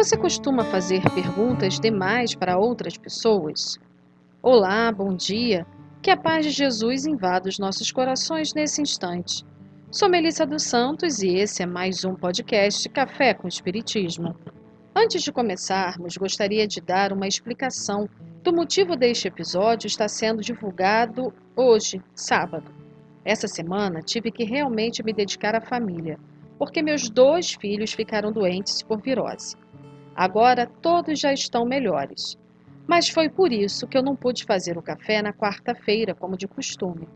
Você costuma fazer perguntas demais para outras pessoas? Olá, bom dia. Que a paz de Jesus invada os nossos corações nesse instante. Sou Melissa dos Santos e esse é mais um podcast Café com Espiritismo. Antes de começarmos, gostaria de dar uma explicação do motivo deste episódio estar sendo divulgado hoje, sábado. Essa semana tive que realmente me dedicar à família, porque meus dois filhos ficaram doentes por virose. Agora todos já estão melhores. Mas foi por isso que eu não pude fazer o café na quarta-feira, como de costume.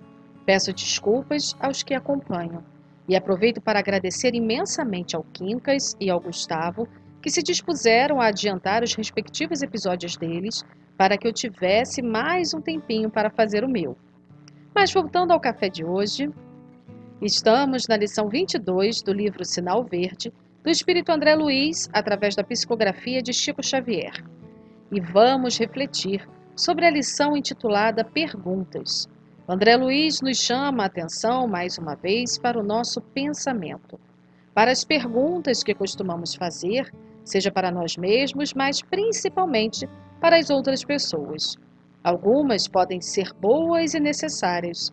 Peço desculpas aos que acompanham e aproveito para agradecer imensamente ao Quincas e ao Gustavo, que se dispuseram a adiantar os respectivos episódios deles para que eu tivesse mais um tempinho para fazer o meu. Mas voltando ao café de hoje, estamos na lição 22 do livro Sinal Verde, do Espírito André Luiz, através da psicografia de Chico Xavier. E vamos refletir sobre a lição intitulada Perguntas. André Luiz nos chama a atenção, mais uma vez, para o nosso pensamento, para as perguntas que costumamos fazer, seja para nós mesmos, mas principalmente para as outras pessoas. Algumas podem ser boas e necessárias,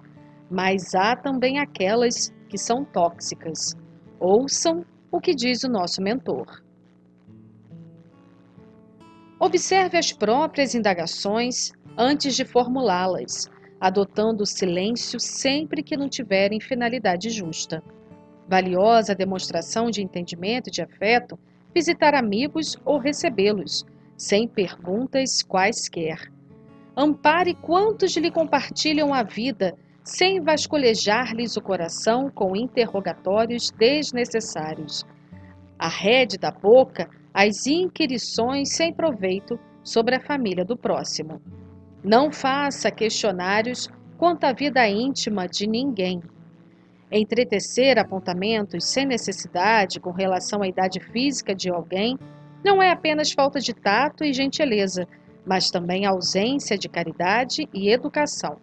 mas há também aquelas que são tóxicas. Ouçam o que diz o nosso mentor. Observe as próprias indagações antes de formulá-las, adotando o silêncio sempre que não tiverem finalidade justa. Valiosa demonstração de entendimento e de afeto visitar amigos ou recebê-los, sem perguntas quaisquer. Ampare quantos lhe compartilham a vida sem vasculhejar-lhes o coração com interrogatórios desnecessários. Arrede da boca as inquirições sem proveito sobre a família do próximo. Não faça questionários quanto à vida íntima de ninguém. Entretecer apontamentos sem necessidade com relação à idade física de alguém não é apenas falta de tato e gentileza, mas também ausência de caridade e educação.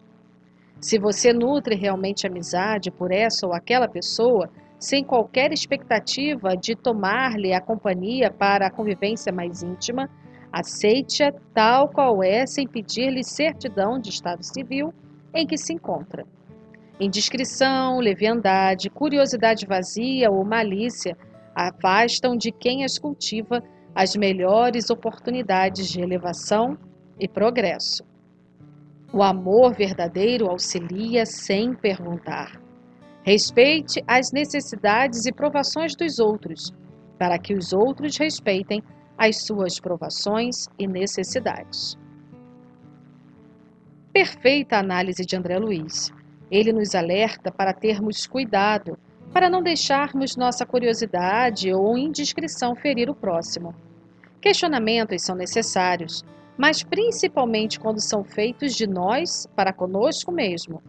Se você nutre realmente amizade por essa ou aquela pessoa, sem qualquer expectativa de tomar-lhe a companhia para a convivência mais íntima, aceite-a tal qual é, sem pedir-lhe certidão de estado civil em que se encontra. Indiscrição, leviandade, curiosidade vazia ou malícia afastam de quem as cultiva as melhores oportunidades de elevação e progresso. O amor verdadeiro auxilia sem perguntar. Respeite as necessidades e provações dos outros, para que os outros respeitem as suas provações e necessidades. Perfeita análise de André Luiz. Ele nos alerta para termos cuidado, para não deixarmos nossa curiosidade ou indiscrição ferir o próximo. Questionamentos são necessários, mas principalmente quando são feitos de nós para conosco mesmo.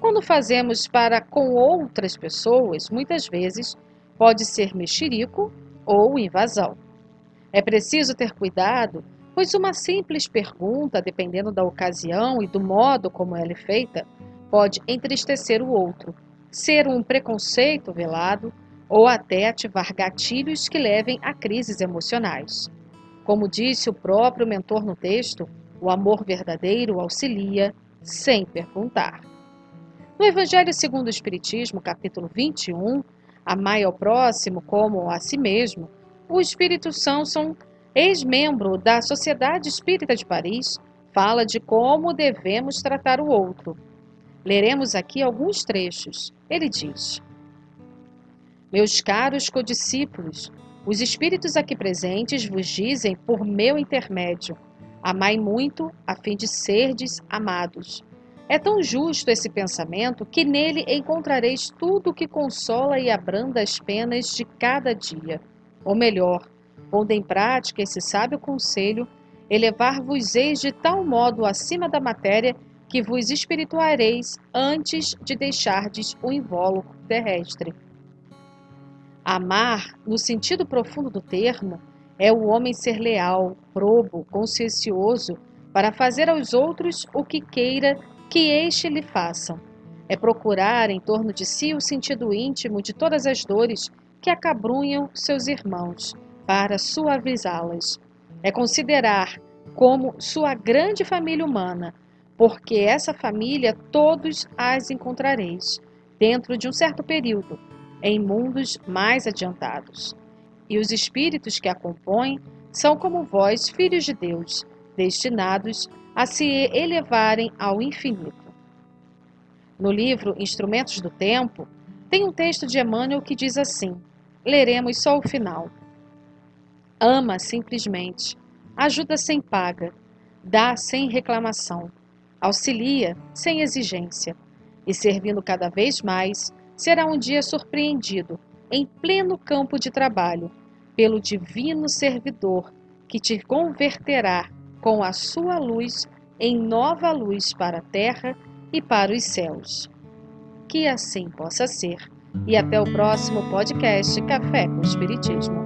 Quando fazemos para com outras pessoas, muitas vezes pode ser mexerico ou invasão. É preciso ter cuidado, pois uma simples pergunta, dependendo da ocasião e do modo como ela é feita, pode entristecer o outro, ser um preconceito velado ou até ativar gatilhos que levem a crises emocionais. Como disse o próprio mentor no texto, o amor verdadeiro auxilia sem perguntar. No Evangelho segundo o Espiritismo, capítulo 21, Amai ao próximo como a si mesmo, o Espírito Sanson, ex-membro da Sociedade Espírita de Paris, fala de como devemos tratar o outro. Leremos aqui alguns trechos. Ele diz: Meus caros codiscípulos, os espíritos aqui presentes vos dizem por meu intermédio: amai muito, a fim de serdes amados. É tão justo esse pensamento que nele encontrareis tudo o que consola e abranda as penas de cada dia. Ou melhor, pondo em prática esse sábio conselho, elevar-vos-eis de tal modo acima da matéria que vos espirituareis antes de deixardes o invólucro terrestre. Amar, no sentido profundo do termo, é o homem ser leal, probo, consciencioso, para fazer aos outros o que queira que este lhe façam. É procurar em torno de si o sentido íntimo de todas as dores que acabrunham seus irmãos, para suavizá-las. É considerar como sua grande família humana, porque essa família todos as encontrareis, dentro de um certo período, em mundos mais adiantados. E os espíritos que a compõem são como vós, filhos de Deus, destinados a se elevarem ao infinito. No livro Instrumentos do Tempo, tem um texto de Emmanuel que diz assim: leremos só o final. Ama simplesmente, ajuda sem paga, dá sem reclamação, auxilia sem exigência, e servindo cada vez mais, será um dia surpreendido, em pleno campo de trabalho, pelo divino servidor que te converterá com a sua luz em nova luz para a terra e para os céus. Que assim possa ser. E até o próximo podcast Café com Espiritismo.